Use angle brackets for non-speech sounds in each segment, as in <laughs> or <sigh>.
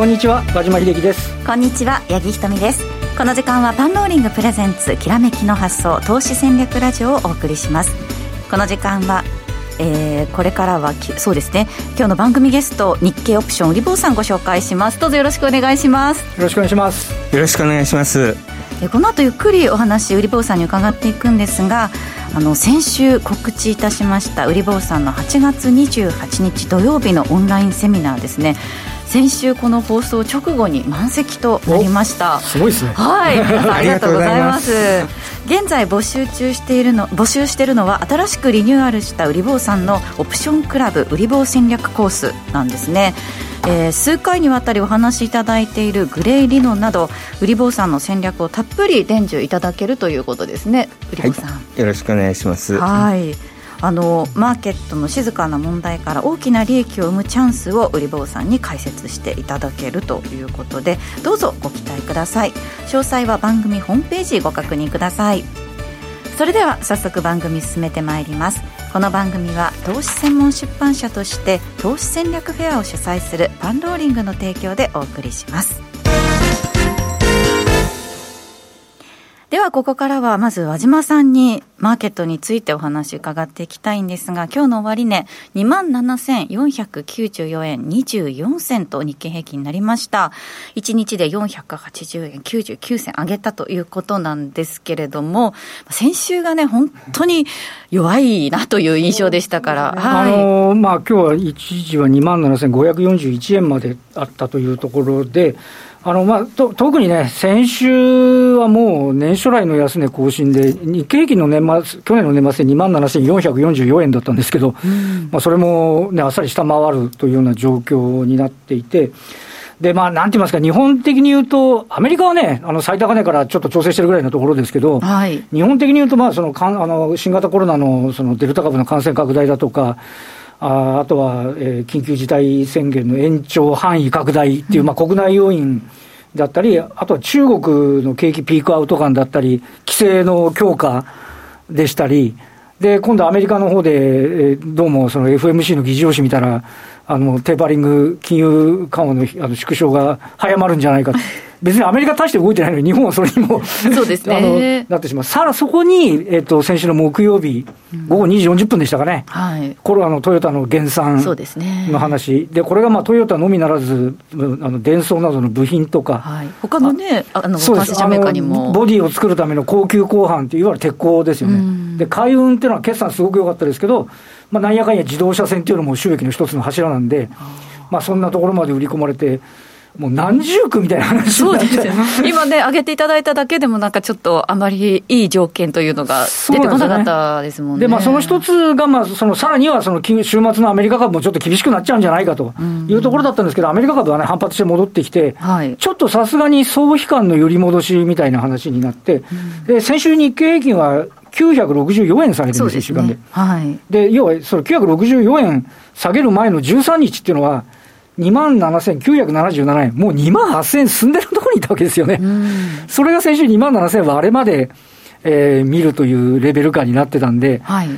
こんにちは和島秀樹です。こんにちは八木ひとみです。この時間はパンローリングプレゼンツきらめきの発想投資戦略ラジオをお送りします。この時間はえー、これからはそうですね。今日の番組ゲスト日経オプション売り坊さんご紹介します。どうぞよろしくお願いします。よろしくお願いします。よろしくお願いします。この後ゆっくりお話売り坊さんに伺っていくんですがあの先週告知いたしました売り坊さんの8月28日土曜日のオンラインセミナーですね先週この放送直後に満席となりました。すごいですね。はい。<laughs> ありがとうございます。現在募集中しているの募集しているのは新しくリニューアルした売り坊さんのオプションクラブ売り坊戦略コースなんですね。えー、数回にわたりお話しいただいているグレー理論など売り坊さんの戦略をたっぷり伝授いただけるということですね。売り坊さん、はい、よろしくお願いします。はいあのマーケットの静かな問題から大きな利益を生むチャンスを売り坊さんに解説していただけるということでどうぞご期待ください。詳細は番組ホームページご確認ください。それでは早速番組進めてまいります。この番組は投資専門出版社として投資戦略フェアを主催するパンローリングの提供でお送りします。ではここからはまず和島さんにマーケットについてお話伺っていきたいんですが今日の終値、2万7494円24銭と日経平均になりました。1日で480円99銭上げたということなんですけれども先週がね本当に弱いなという印象でしたから、はい、あのまあ今日は一時は2万7541円まであったというところであのまあ、と特にね、先週はもう年初来の安値更新で、日経平均の年末、去年の年末で2万7444円だったんですけど、うん、まあ、それも、ね、あっさり下回るというような状況になっていて、で、まあ、なんて言いますか、日本的に言うと、アメリカはね、あの最高値からちょっと調整してるぐらいのところですけど、はい、日本的に言うと、まあ、そのかんあの新型コロナのそのデルタ株の感染拡大だとか、ああとは、えー、緊急事態宣言の延長範囲拡大っていう、まあ、国内要因だったり、あとは中国の景気ピークアウト感だったり、規制の強化でしたり、で、今度アメリカの方で、どうもその FMC の議事要旨見たら、あの、テーパリング、金融緩和のあの縮小が早まるんじゃないか別にアメリカ大して動いてないのに、日本はそれにもそうですね、あのなってしまう、さらそこに、えーと、先週の木曜日、午後2時40分でしたかね、はい、コロナのトヨタの減産の話、で、ね、これがまあトヨタのみならず、あの電装などの部品とか、はい、他のね、あのそうです。メーカーにもボディを作るための高級鋼板っていわゆる鉄鋼ですよね、で海運っていうのは決算すごく良かったですけど、まあ、なんやかんや自動車線っていうのも収益の一つの柱なんで、まあ、そんなところまで売り込まれて。もう何十区みたいな話そうですよ、今ね、上げていただいただけでも、なんかちょっとあまりいい条件というのが出てこなかったですもんね。で、ね、まあ、その一つが、まあ、そのさらにはその週末のアメリカ株もちょっと厳しくなっちゃうんじゃないかというところだったんですけど、アメリカ株はね、反発して戻ってきて、はい、ちょっとさすがに総悲観の揺り戻しみたいな話になって、で先週、日経平均は964円下げてるんです、1週間で。はい、で要は、その964円下げる前の13日っていうのは、2万7977円、もう2万8000円進んでるところにいたわけですよね。それが先週2万7000円割れまで、えー、見るというレベル感になってたんで、はい、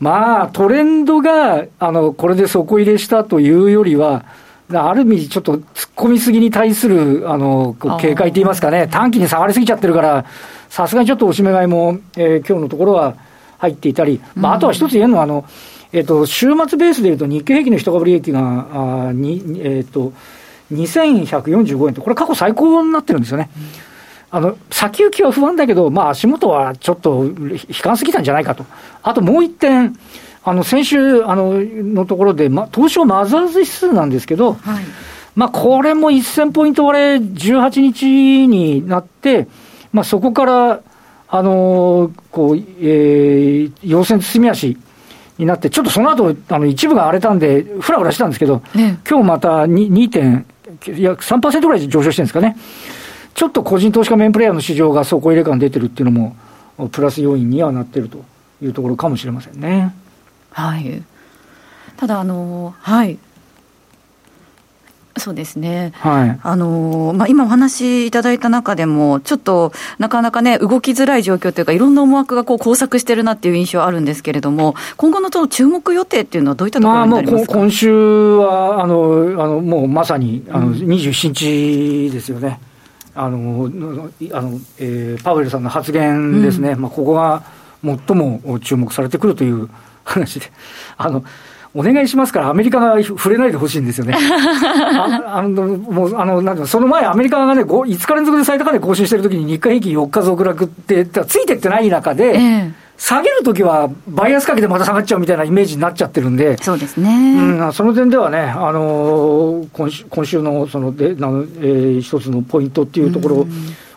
まあ、トレンドが、あの、これで底入れしたというよりは、ある意味、ちょっと突っ込みすぎに対する、あの、警戒と言いますかね、短期に下がりすぎちゃってるから、さすがにちょっとおしめ買いも、えー、今日のところは入っていたり、まあ、あとは一つ言えるのは、あの、えっと、週末ベースでいうと、日経平均の一株利益が、あにえっと、2145円と、これ過去最高になってるんですよね。あの、先行きは不安だけど、まあ足元はちょっと悲観すぎたんじゃないかと。あともう一点、あの、先週、あの、のところで、ま、東証マザーズ指数なんですけど、はい、まあこれも1000ポイント割れ18日になって、まあそこから、あのこう、えー、陽線包み足になって、ちょっとその後あの一部が荒れたんで、ふらふらしたんですけど、ね、今日また2点、いや3%ぐらい上昇してるんですかね、ちょっと個人投資家メンプレーヤーの市場が底入れ感出てるっていうのも、プラス要因にはなってるというところかもしれませんね。はい。ただあのはいそうですね、はい。あのまあ、今お話しいただいた中でも、ちょっとなかなかね、動きづらい状況というか、いろんな思惑がこう交錯してるなっていう印象あるんですけれども、今後のその注目予定っていうのは、どういったところになりますか、まあ、今週はあのあのもうまさにあの27日ですよね。あのあのえー、パウエルさんの発言ですね、うん、まあ、ここが最も注目されてくるという話で、あのお願いしますから、アメリカが触れないでほしいんですよね。<laughs> ああのもうあのなんその前、アメリカがね、5, 5日連続で最高値更新してるときに、日経平均4日続落って、ついてってない中で、えー下げるときは、バイアスかけてまた下がっちゃうみたいなイメージになっちゃってるんで、そうですね、うん、その点ではね、あのー、今週今週のそのでなの、えー、一つのポイントっていうところ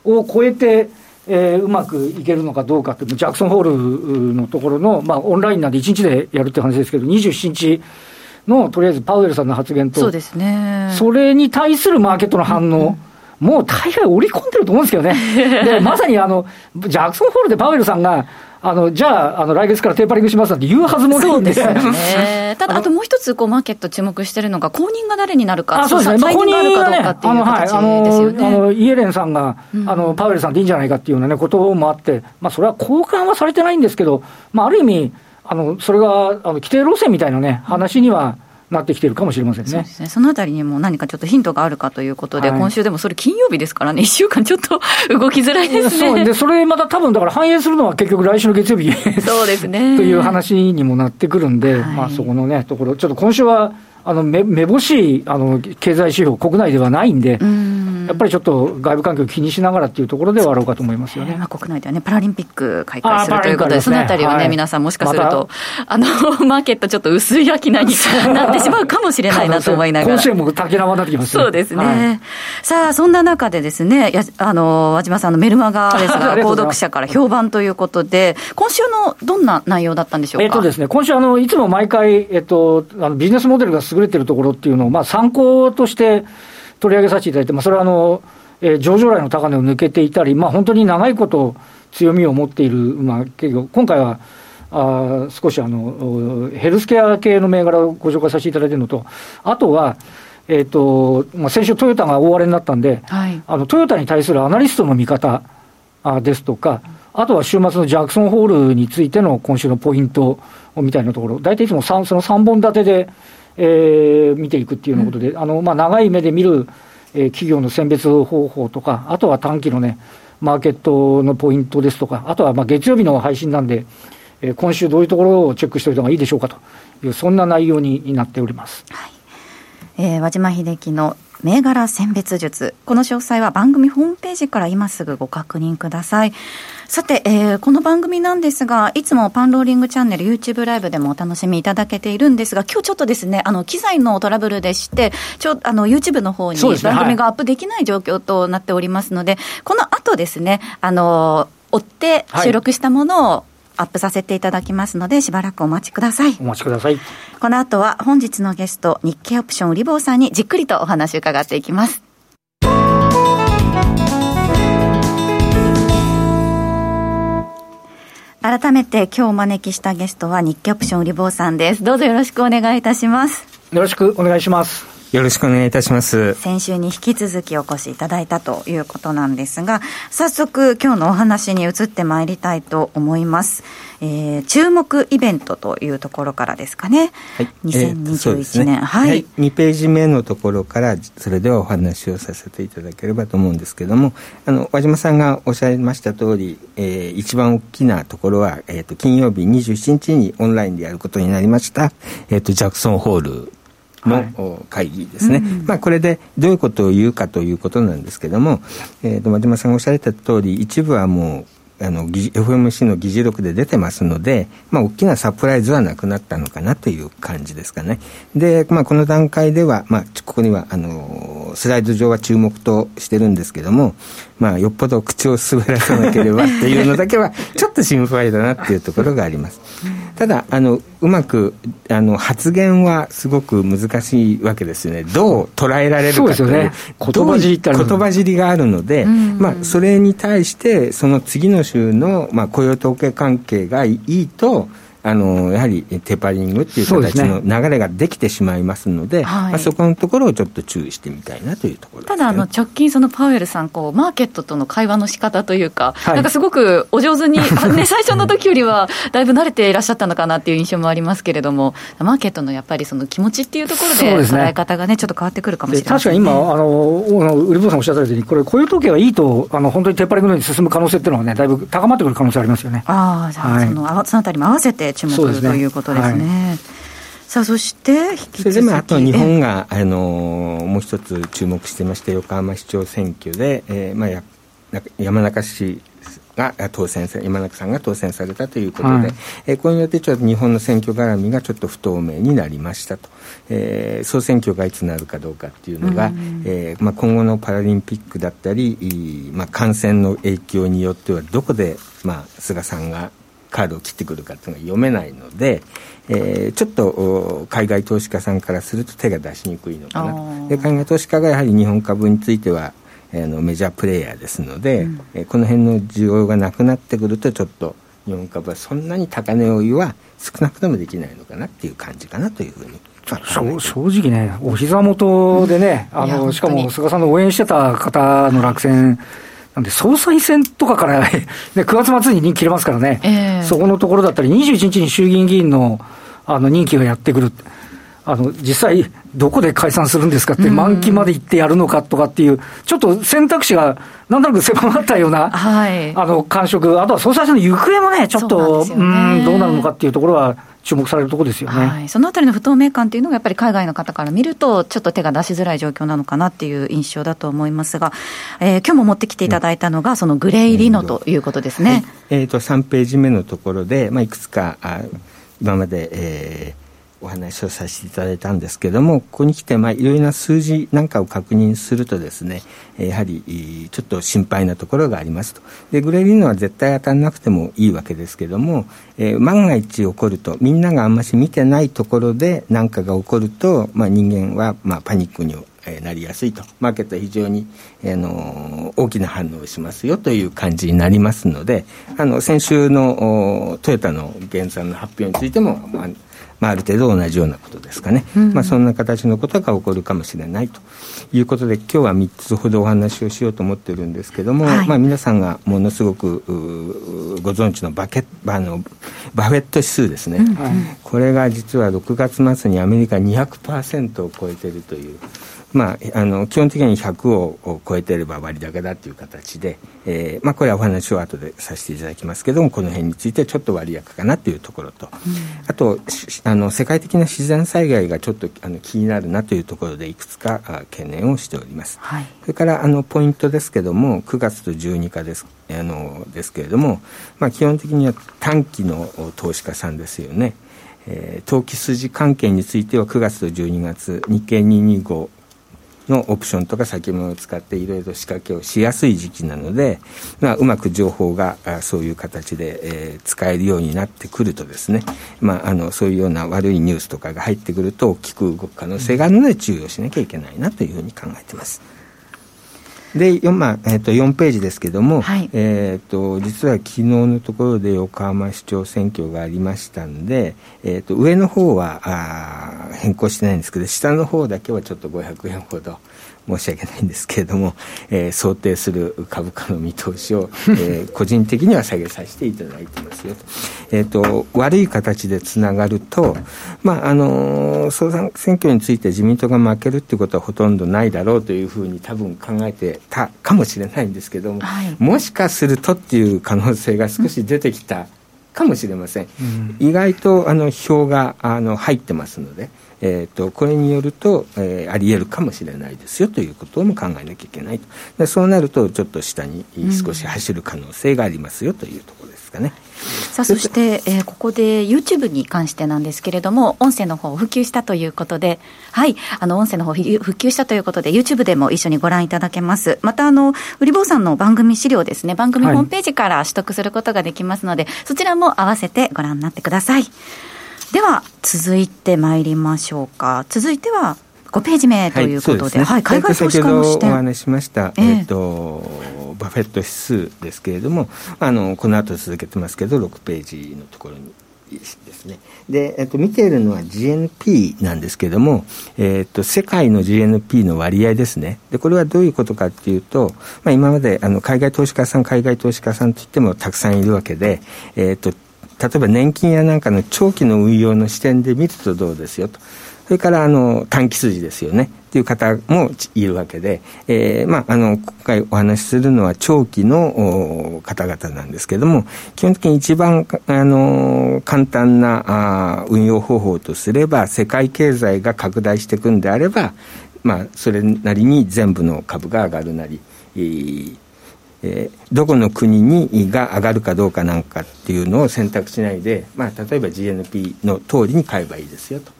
を超えて、えー、うまくいけるのかどうかって、ジャクソンホールのところの、まあ、オンラインなんで1日でやるって話ですけど、27日のとりあえずパウエルさんの発言と、そうですね、それに対するマーケットの反応。うんもう大概織り込んでると思うんですけどね。<laughs> で、まさにあの、ジャクソンホールでパウエルさんが、あの、じゃあ、あの、来月からテーパリングしますなんて言うはずもないんで。すね。<laughs> ただ、あともう一つ、こう、マーケット注目してるのが、後任が誰になるか。あ、そうですね。があるかどうかっていう形ですよね。あの、イエレンさんが、あの、パウエルさんでいいんじゃないかっていうようなね、こともあって、まあ、それは交換はされてないんですけど、まあ、ある意味、あの、それが、あの、規定路線みたいなね、話には、うんなってきてるかもしれませんね。そねそのあたりにも何かちょっとヒントがあるかということで、はい、今週でもそれ金曜日ですからね、1週間ちょっと動きづらいですね。そうで、それまた多分だから反映するのは結局来週の月曜日そうですね。<laughs> という話にもなってくるんで、はい、まあそこのね、ところ、ちょっと今週は、あのめめぼしいあの経済指標、国内ではないんで、ん。やっぱりちょっと外部環境を気にしながらっていうところではあろうかと思いますよね、まあ、国内ではね、パラリンピック開会するということで、ね、そのあたりはね、はい、皆さん、もしかすると、あのマーケット、ちょっと薄い商いになってしまうかもしれないなと思いながら、今週も竹縄になってきます、ね、そうですね、はい、さあ、そんな中でですね、やあの和島さんのメルマガですが、購読者から評判ということで、今週のどんな内容だったんでしょうか？えっとですね、今週あの、いつも毎回、えっと、あのビジネスモデルが優れてるところっていうのを、まあ、参考として取り上げさせていただいて、まあ、それはあの、えー、上場来の高値を抜けていたり、まあ、本当に長いこと強みを持っている、まあ、企業、今回はあ少しあのヘルスケア系の銘柄をご紹介させていただいているのと、あとは、えーとまあ、先週、トヨタが大荒れになったんで、はい、あのトヨタに対するアナリストの見方あですとか、あとは週末のジャクソンホールについての今週のポイントみたいなところ、大体いつもその3本立てで、えー、見ていくっていうようなことで、うん、あのまあ、長い目で見る、えー、企業の選別方法とか、あとは短期のね、マーケットのポイントですとか、あとはまあ月曜日の配信なんで、えー、今週どういうところをチェックしておいた方がいいでしょうかという、そんな内容になっております。はいえー、和島秀樹の銘柄選別術。この詳細は番組ホームページから今すぐご確認ください。さて、えー、この番組なんですが、いつもパンローリングチャンネル YouTube ライブでもお楽しみいただけているんですが、今日ちょっとですね、あの、機材のトラブルでして、ちょ、あの、YouTube の方に番組がアップできない状況となっておりますので、でねはい、この後ですね、あの、追って収録したものを、アップさせていただきますので、しばらくお待ちください。お待ちください。この後は本日のゲスト、日経オプション売り坊さんにじっくりとお話を伺っていきます。改めて今日お招きしたゲストは日経オプション売り坊さんです。どうぞよろしくお願いいたします。よろしくお願いします。よろしくお願いいたします。先週に引き続きお越しいただいたということなんですが、早速今日のお話に移ってまいりたいと思います。えー、注目イベントというところからですかね。はい。2021年、えーね、はい、はい。2ページ目のところから、それではお話をさせていただければと思うんですけども、あの、和島さんがおっしゃいました通り、えー、一番大きなところは、えっ、ー、と、金曜日27日にオンラインでやることになりました、えっ、ー、と、ジャクソンホールの会議ですね、はいうん。まあ、これでどういうことを言うかということなんですけども、えー、と和島さんがおっしゃられた通り一部はもうあの FMC の議事録で出てますので、まあ、大きなサプライズはなくなったのかなという感じですかね。で、まあ、この段階では、まあ、ここにはあのスライド上は注目としてるんですけども、まあ、よっぽど口を滑らさなければっていうのだけはちょっと心配だなっていうところがあります。ただあのうまくあの発言はすごく難しいわけですよね。どう捉えられるかというね、言葉尻言葉尻があるので、まあ、それに対してその次の週の、まあ、雇用統計関係がいいとあのやはりテーパリングっていう形の流れができてしまいますので、そ、ねはい、まあ、そこのところをちょっと注意してみたいなというところ、ね、ただあの、直近、そのパウエルさんこう、マーケットとの会話の仕方というか、はい、なんかすごくお上手に、<laughs> ね、最初の時よりはだいぶ慣れていらっしゃったのかなっていう印象もありますけれども、マーケットのやっぱりその気持ちっていうところで、捉え方がね、ちょっと変わってくるかもしれない、ね、確かに今、あの売り坊さんおっしゃったように、これ、雇用統計がいいと、あの本当にテーパリングのように進む可能性っていうのはね、だいぶ高まってくる可能性ありますよね。ああ、じゃあ、その、はい、そのあたりも合わせて注目ということですね。はい、さあそしてそれでもあと日本があのもう一つ注目してまして横浜市長選挙で、えーまあ、や山中市が当選さ山中さんが当選されたということで、はい、えー、これによってちょっと日本の選挙絡みがちょっと不透明になりましたと、えー、総選挙がいつなるかどうかっていうのが、うん、えー、まあ、今後のパラリンピックだったり、まあ、感染の影響によってはどこで、まあ、菅さんがカードを切ってくるかっていうのが読めないので、えー、ちょっと海外投資家さんからすると手が出しにくいのかな。で海外投資家がやはり日本株についてはあのメジャープレーヤーですので、うん、えー、この辺の需要がなくなってくるとちょっと日本株はそんなに高値追いは少なくともできないのかなっていう感じかなというふうに。正直ね、お膝元でね、あのしかも菅さんの応援してた方の落選なんで総裁選とかから <laughs> ね、9月末に任期切れますからね、えー、そこのところだったり、21日に衆議院議員のあの任期がやってくる。あの実際、どこで解散するんですかって、満期まで行ってやるのかとかっていう、ちょっと選択肢がなんとなく狭まったような、はい、あの感触、あとは総裁選の行方もね、ちょっと、う、ね、ん、どうなるのかっていうところは、注目されるところですよね、はい、そのあたりの不透明感というのが、やっぱり海外の方から見ると、ちょっと手が出しづらい状況なのかなっていう印象だと思いますが、えー、今日も持ってきていただいたのが、そのグレイリノということですね、はい、えーと、3ページ目のところで、まあ、いくつかあ今まで、えー、お話をさせていただいたんですけれども、ここに来て、まあ、いろいろな数字なんかを確認するとですね、やはりちょっと心配なところがありますと。で、グレーリーノは絶対当たらなくてもいいわけですけれども、えー、万が一起こると、みんながあんまし見てないところで何かが起こると、まあ、人間は、まあ、パニックになりやすいと、マーケットは非常に、あの大きな反応をしますよという感じになりますので、あの先週のトヨタの減産の発表についても、まあまあ、ある程度同じようなことですかね、うん、まあ、そんな形のことが起こるかもしれないということで今日は3つほどお話をしようと思ってるんですけども、はい、まあ、皆さんがものすごくご存知のバケあのバフェット指数ですね、うん、これが実は6月末にアメリカ200%を超えてるという。まあ、あの基本的に100を超えていれば割高だという形で、えーまあ、これはお話を後でさせていただきますけどもこの辺についてちょっと割高かなというところと、うん、あとあの世界的な自然災害がちょっとあの気になるなというところでいくつか懸念をしております、はい、それからあのポイントですけども9月と12日ですあのですけれども、まあ、基本的には短期の投資家さんですよね。えー、投機筋関係については9月と12月日経225のオプションとか先物を使っていろいろ仕掛けをしやすい時期なので、まあ、うまく情報がそういう形で、えー、使えるようになってくるとですね、まあ、あのそういうような悪いニュースとかが入ってくると大きく動く可能性があるので注意をしなきゃいけないなというふうに考えています。で、まあえー、と4ページですけども、はい、えーと、実は昨日のところで横浜市長選挙がありましたんで、えーと、上の方はあ変更してないんですけど下の方だけはちょっと500円ほど申し訳ないんですけれども、えー、想定する株価の見通しを、えー、個人的には下げさせていただいてますよと。えーと、悪い形でつながると、まああのー、総裁選挙について自民党が負けるっていうことはほとんどないだろうというふうに多分考えてたかもしれないんですけども、はい、もしかするとっていう可能性が少し出てきたかもしれません。うん、意外とあの票があの入ってますので。えーと、これによると、えー、あり得るかもしれないですよということも考えなきゃいけないと。でそうなるとちょっと下に少し走る可能性がありますよというところですかね。さあそして、えー、ここで YouTube に関してなんですけれども音声の方を普及したということではいあの音声の方普及したということで YouTube でも一緒にご覧いただけます。またあの売り坊さんの番組資料ですね。番組ホームページから取得することができますので、はい、そちらも合わせてご覧になってください。では続いてまいりましょうか。続いては5ページ目ということで、はい、ね。はい、海外投資家の視点。お話ししました、えー、えーとバフェット指数ですけれどもあのこの後続けてますけど6ページのところにですね。で、えっと、見ているのは GNP なんですけれども、えっと、世界の GNP の割合ですね。で、これはどういうことかっていうと、まあ、今まで、あの、海外投資家さん、海外投資家さんといってもたくさんいるわけで、えっと、例えば年金やなんかの長期の運用の視点で見るとどうですよと。それからあの短期筋ですよねっていう方もいるわけで、えーまあ、あの今回お話しするのは長期の方々なんですけれども基本的に一番あの簡単なあ運用方法とすれば世界経済が拡大していくんであれば、まあ、それなりに全部の株が上がるなり、えーえー、どこの国にが上がるかどうかなんかっていうのを選択しないで、まあ、例えば GNP の通りに買えばいいですよと。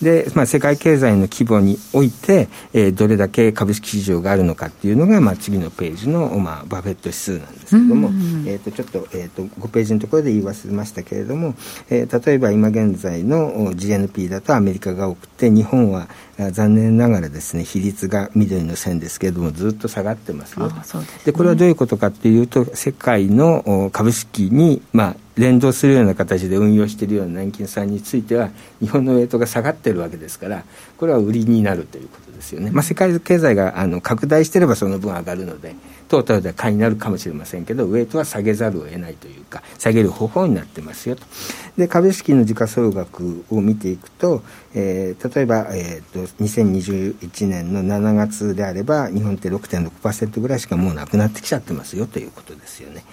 で、まあ、世界経済の規模において、えー、どれだけ株式市場があるのかっていうのが、まあ、次のページの、まあ、バフェット指数なんですけれども、えー、とちょっと,、えー、と5ページのところで言い忘れましたけれども、えー、例えば今現在の GNP だとアメリカが多くて日本は残念ながらですね比率が緑の線ですけれどもずっと下がってますよ。で、ね、これはどういうことかっていうと世界の株式に、まあ、連動するような形で運用しているような年金さんについては日本のウェイトが下がってるわけですからこれは売りになるということですよね、まあ、世界経済があの拡大していればその分上がるのでトータルでは買いになるかもしれませんけどウェイトは下げざるを得ないというか下げる方法になってますよと。で株式の時価総額を見ていくと、えー、例えば、えーと、2021年の7月であれば日本って6.6%ぐらいしかもうなくなってきちゃってますよということですよね、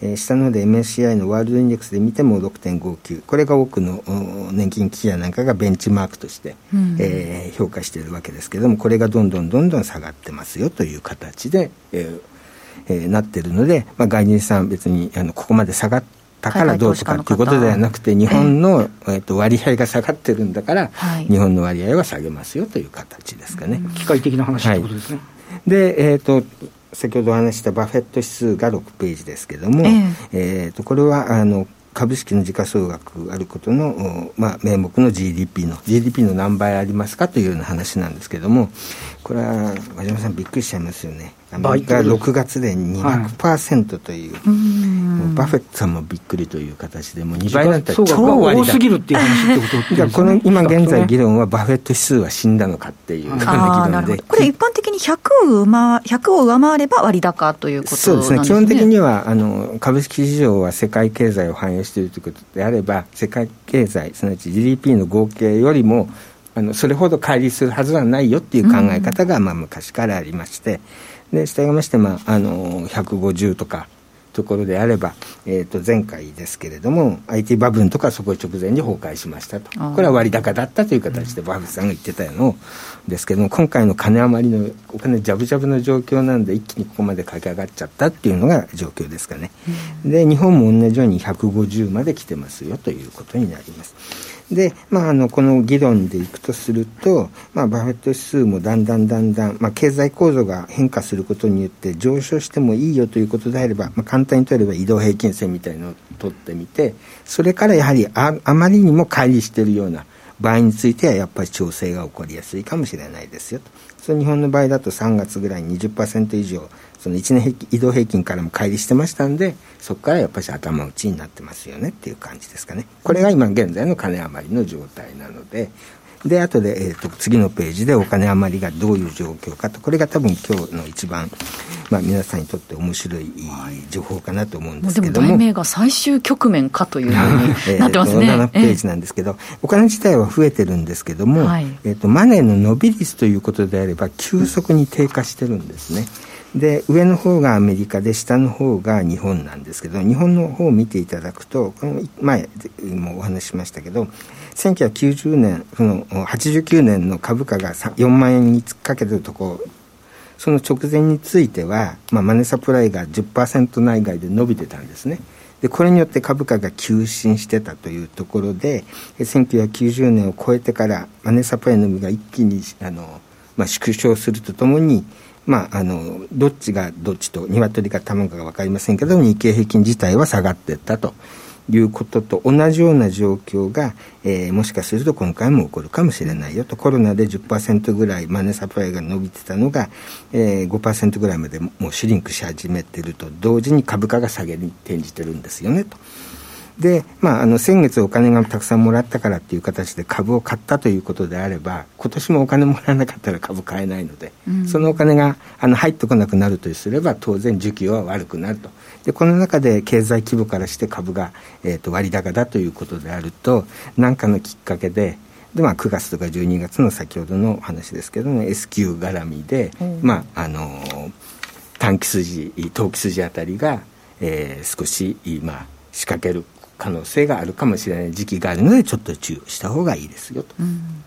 えー、下ので MSCI のワールドインデックスで見ても6.59これが多くの年金機やなんかがベンチマークとして、うん、えー、評価しているわけですけれどもこれがどんどんどんどん下がってますよという形で、えーえー、なってるので、まあ、外人さん別にあのここまで下がったからどうとかっていうことではなくて日本の、えー、と割合が下がってるんだから、はい、日本の割合は下げますよという形ですかね。機械的な話ってことですね。はい、で、えっ、ー、と先ほどお話したバフェット指数が6ページですけども、えー、えーとこれはあの株式の時価総額割ることの、まあ、名目の GDP の GDP の何倍ありますかというような話なんですけどもこれは和島さんびっくりしちゃいますよね。アメリカ6月で200%という、はい、もうバフェットさんもびっくりという形でもう2倍だったら超割高すぎるっていう話ってことで <laughs> この今現在議論はバフェット指数は死んだのかっていう議論で。これ一般的に100を上100を上回れば割高ということそうです。ね基本的にはあの株式市場は世界経済を反映しているということであれば世界経済すなわち GDP の合計よりもあのそれほど乖離するはずはないよっていう考え方が、まあ、昔からありまして、で従いまして、まあ、あの150とかところであれば、えー、と前回ですけれども IT バブルとかそこ直前に崩壊しましたと。これは割高だったという形でバフさんが言ってたのですけども今回の金余りのお金ジャブジャブの状況なんで一気にここまで駆け上がっちゃったっていうのが状況ですかね、で日本も同じように150まで来てますよということになりますで、まあ、あのこの議論でいくとすると、まあ、バフェット指数もだんだんだんだん、まあ、経済構造が変化することによって上昇してもいいよということであれば、まあ、簡単に取れば移動平均線みたいのを取ってみてそれからやはりああまりにも乖離しているような場合についてはやっぱり調整が起こりやすいかもしれないですよと。その日本の場合だと3月ぐらい20%以上その1年移動平均からも乖離してましたんでそこからやっぱり頭打ちになってますよねっていう感じですかね。これが今現在の金余りの状態なので。で後で、えーと、次のページでお金余りがどういう状況かと。これが多分今日の一番、まあ、皆さんにとって面白い情報かなと思うんですけども。でも題名が最終局面かというふうに <laughs> なってますね、7ページなんですけど、えー、お金自体は増えてるんですけども、はい、えーと、マネーの伸び率ということであれば急速に低下してるんですね。で上の方がアメリカで下の方が日本なんですけど日本の方を見ていただくとこの前もお話ししましたけど1990年その89年の株価が4万円に突っかけてるとこその直前については、まあ、マネサプライが10%内外で伸びてたんですね。でこれによって株価が急進してたというところで1990年を超えてからマネサプライの伸びが一気にあの、まあ、縮小するとともにまあ、あのどっちがどっちと鶏か卵かが分かりませんけど日経平均自体は下がっていったということと同じような状況が、えー、もしかすると今回も起こるかもしれないよとコロナで10%ぐらいマネーサプライが伸びてたのが、えー、5%ぐらいまでもうシュリンクし始めてると同時に株価が下げに転じてるんですよねと。で、まあ、あの先月お金がたくさんもらったからっていう形で株を買ったということであれば今年もお金もらわなかったら株買えないので、うん、そのお金があの入ってこなくなるとすれば当然需給は悪くなると。でこの中で経済規模からして株が、えーと、割高だということであると何かのきっかけでで、まあ、9月とか12月の先ほどの話ですけども S q 絡みで、うん、まああの短期筋投機筋あたりが、えー、少し、まあ、仕掛ける可能性があるかもしれない時期があるのでちょっと注意した方がいいですよと。うん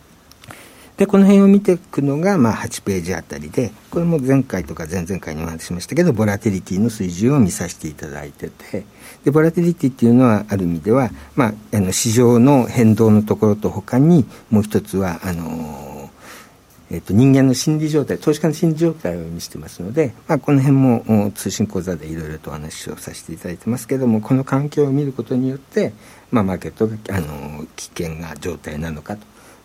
でこの辺を見ていくのが、まあ、8ページあたりでこれも前回とか前々回にお話ししましたけどボラティリティの水準を見させていただいててでボラティリティっていうのはある意味では、まあ、あの市場の変動のところとほかにもう一つはあのえっと、人間の心理状態投資家の心理状態を意味してますので、まあ、この辺も通信講座でいろいろとお話をさせていただいてますけどもこの環境を見ることによって、まあ、マーケットがあの危険な状態なのか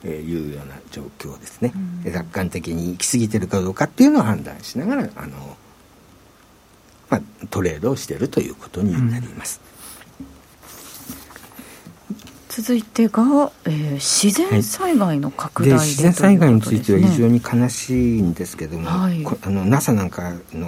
というような状況ですね、うん、楽観的に行き過ぎてるかどうかっていうのを判断しながらあの、まあ、トレードをしているということになります。うん続いてが、えー、自然災害の拡大で、はい、自然災害については非常に悲しいんですけども、はい、あの NASA なんかの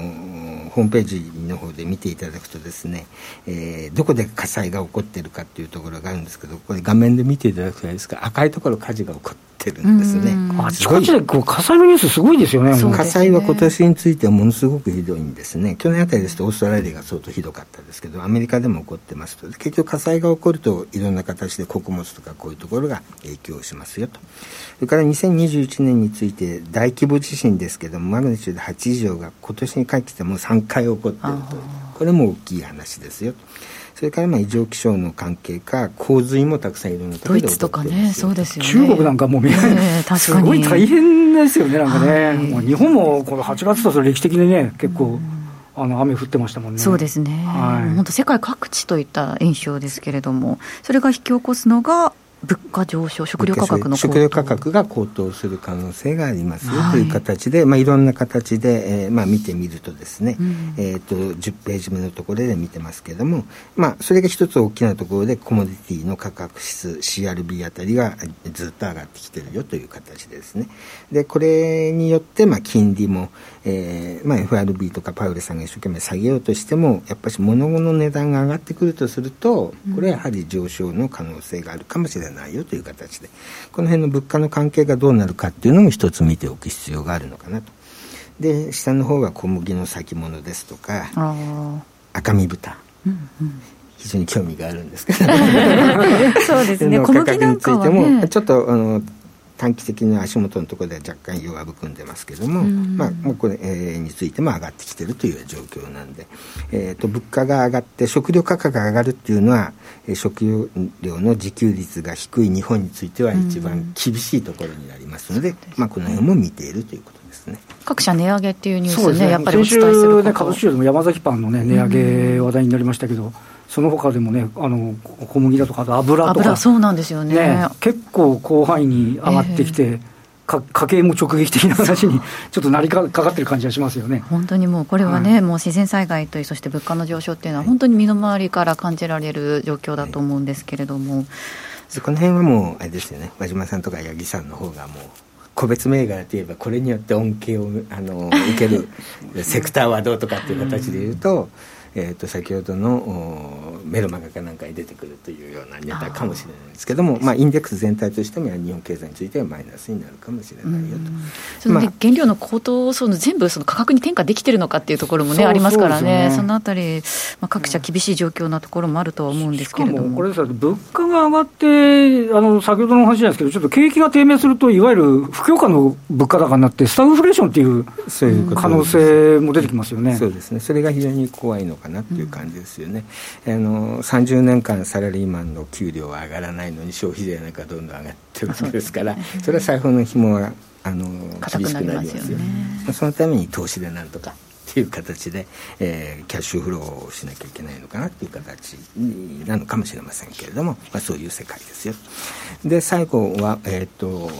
ホームページの方で見ていただくとですね、えー、どこで火災が起こっているかっていうところがあるんですけどこれ画面で見ていただくとですか赤いところ火事が起こっててるんですね。あちこちでこう火災のニュースすごいですよね。ね火災は今年についてはものすごくひどいんですね。去年あたりですとオーストラリアが相当ひどかったですけど、アメリカでも起こってますと、結局火災が起こるといろんな形で穀物とかこういうところが影響しますよと。それから2021年について大規模地震ですけども、マグニチュード8以上が今年に帰ってきても3回起こっていると。これも大きい話ですよと。それからまあ異常気象の関係か洪水もたくさんいろんなところでドイツとかねそうですよね。中国なんかもう、ね、すごい大変ですよねなんかね、はい、日本もこの8月とそれ歴史的にね結構、あの雨降ってましたもんね。そうですね。はい、本当世界各地といった印象ですけれども、それが引き起こすのが物価上昇、食料価格の食料価格が高騰する可能性がありますよ、はい、という形で、まあ、いろんな形で、えーまあ、見てみるとですね、うん、えーと、10ページ目のところで見てますけれども、まあ、それが一つ大きなところでコモディティの価格指数 CRB あたりがずっと上がってきてるよという形ですね。でこれによって、まあ、金利も、えーまあ、FRB とかパウレさんが一生懸命下げようとしてもやっぱり物の値段が上がってくるとするとこれはやはり上昇の可能性があるかもしれないよという形で。この辺の物価の関係がどうなるかっていうのも一つ見ておく必要があるのかなと。で下の方は小麦の先物ですとか赤身豚、うんうん、非常に興味があるんですけど。<laughs> そうですね。<laughs> 小麦ちょっとあの短期的な足元のところでは若干弱含んでますけども、まあ、もうこれ、えー、についても上がってきてるという状況なんで、えーと、物価が上がって食料価格が上がるっていうのは、えー、食料の自給率が低い日本については一番厳しいところになりますので、まあ、この辺も見ているということですね。各社値上げっていうニュースね、ね。やっぱりお伝えするね、株式でも山崎パンの、ね、値上げ話題になりましたけど、その他でもね、あの小麦だとか、油とか、そうなんですよね、ね、結構広範囲に上がってきて。えーか家計も直撃的な話にちょっとなりかかってる感じがしますよね。本当にもう、これはね、はい、もう自然災害といい、そして物価の上昇っていうのは、本当に身の回りから感じられる状況だと思うんですけれども、はい、この辺はもう、あれですよね、和島さんとか八木さんの方がもう、個別銘柄といえば、これによって恩恵をあの受ける <laughs> セクターはどうとかっていう形でいうと。えー、と先ほどのメロマガかなんかに出てくるというようなネタかもしれないですけどもまあ、インデックス全体としても日本経済についてはマイナスになるかもしれないよと。その、まあ、原料の高騰その全部その価格に転嫁できてるのかっていうところもねありますからね、そのあたり、まあ、各社厳しい状況なところもあるとは思うんですけれども。これです物価が上がってあの先ほどの話なんですけどちょっと景気が低迷するといわゆる不況下の物価高になってスタグフレーションっていう可能性も出てきますよね。そうですねそれが非常に怖いのかなっていう感じですよね、あの30年間サラリーマンの給料は上がらないのに消費税なんかどんどん上がってるわけですからそれは財布の紐はあの厳しくなりますよね。そのために投資でなんとかっていう形で、えー、キャッシュフローをしなきゃいけないのかなっていう形なのかもしれませんけれども、まあ、そういう世界ですよ。で最後はえっ、ー、と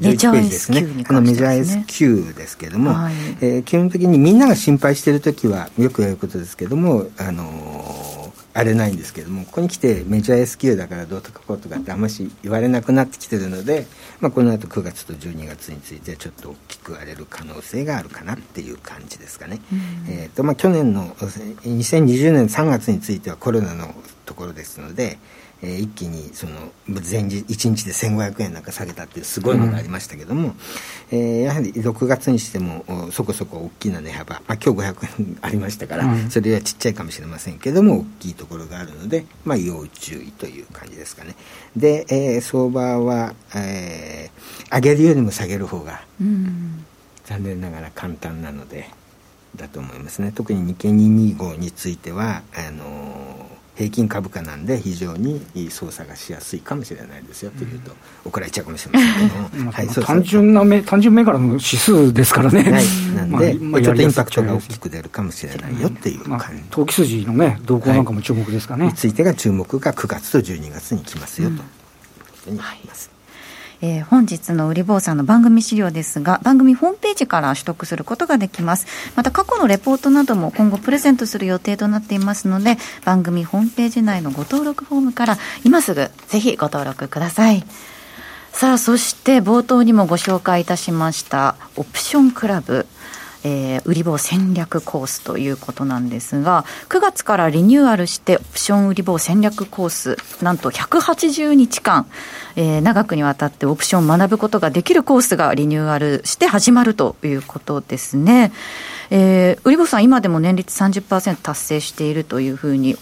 メジャー S q ね、このメジャー S q ですけれども、はい、えー、基本的にみんなが心配している時はよくやることですけれども、あのー、荒れないんですけどもここに来てメジャー S q だからどうとかこうとかってあんまし言われなくなってきてるので、まあ、この後9月と12月についてちょっと大きく荒れる可能性があるかなっていう感じですかね。うん、えーとまあ、去年の2020年3月についてはコロナのところですので、えー、一気にその前日1日で1500円なんか下げたっていうすごいのがありましたけども、うん、えー、やはり6月にしてもそこそこ大きな値幅、まあ、今日500円ありましたから、うん、それはちっちゃいかもしれませんけども大きいところがあるので、まあ、要注意という感じですかね。で、えー、相場は、えー、上げるよりも下げる方が、うん、残念ながら簡単なのでだと思いますね。特に日経225についてはあのー平均株価なんで非常に操作がしやすいかもしれないですよというと、怒られちゃうかもしれませんけど。も、はい、単純な目単純目からの指数ですからね、はい、なんで、まあ、ちょっとインパクトが大きく出るかもしれないよっていう感じ、まあ、投機筋のね動向なんかも注目ですかね、はい、についてが注目が9月と12月に来ますよと。いうことになります。えー、本日の売り坊さんの番組資料ですが番組ホームページから取得することができます。また過去のレポートなども今後プレゼントする予定となっていますので番組ホームページ内のご登録フォームから今すぐぜひご登録ください。さあそして冒頭にもご紹介いたしましたオプションクラブ。えー、売り棒戦略コースということなんですが9月からリニューアルしてオプション売り棒戦略コースなんと180日間、えー、長くにわたってオプションを学ぶことができるコースがリニューアルして始まるということですね。えー、売り棒さん今でも年率30%達成しているというふうに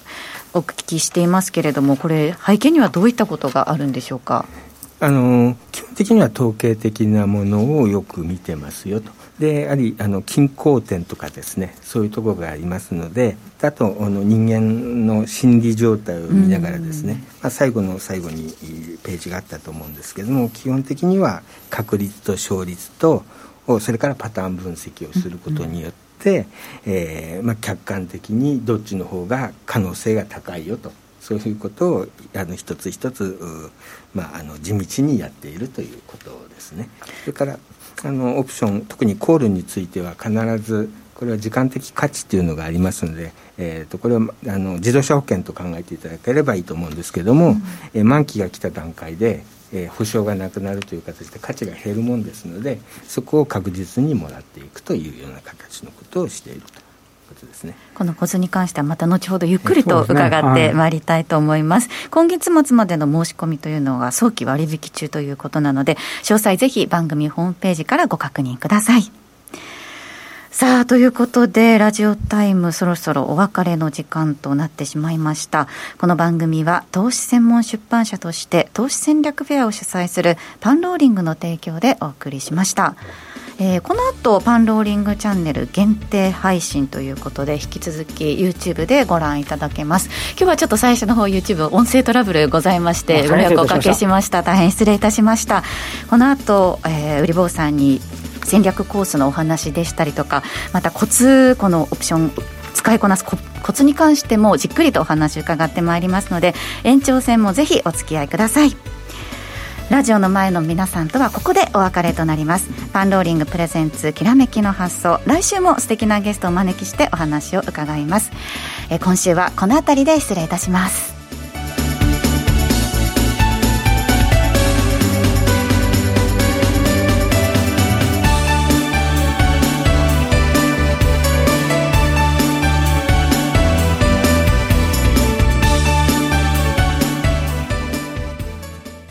お聞きしていますけれどもこれ背景にはどういったことがあるんでしょうか？あの基本的には統計的なものをよく見てますよとでありあの均衡点とかですねそういうところがありますのであとあの人間の心理状態を見ながらですね、まあ、最後の最後にページがあったと思うんですけども基本的には確率と勝率とそれからパターン分析をすることによって、えーまあ、客観的にどっちの方が可能性が高いよとそういうことをあの一つ一つ、まあ、あの地道にやっているということですね。それからあのオプション特にコールについては必ずこれは時間的価値というのがありますので、えー、とこれはあの自動車保険と考えていただければいいと思うんですけども、うん、えー、満期が来た段階で、えー、保証がなくなるという形で価値が減るもんですのでそこを確実にもらっていくというような形のことをしていると。ことですね。このコツに関してはまた後ほどゆっくりと伺ってまいりたいと思います、ねはい、今月末までの申し込みというのが早期割引中ということなので詳細ぜひ番組ホームページからご確認ください。さあ、ということで、ラジオタイムそろそろお別れの時間となってしまいました。この番組は投資専門出版社として投資戦略フェアを主催するパンローリングの提供でお送りしました。えー、この後パンローリングチャンネル限定配信ということで引き続き YouTube でご覧いただけます。今日はちょっと最初の方 YouTube 音声トラブルございましてご迷惑おかけしました。大変失礼いたしました。この後、えー、売り坊さんに戦略コースのお話でしたりとかまたコツこのオプション使いこなすコツに関してもじっくりとお話伺ってまいりますので延長戦もぜひお付き合いくださいラジオの前の皆さんとはここでお別れとなります。パンローリングプレゼンツきらめきの発想。来週も素敵なゲストをお招きしてお話を伺います。え今週はこの辺りで失礼いたします。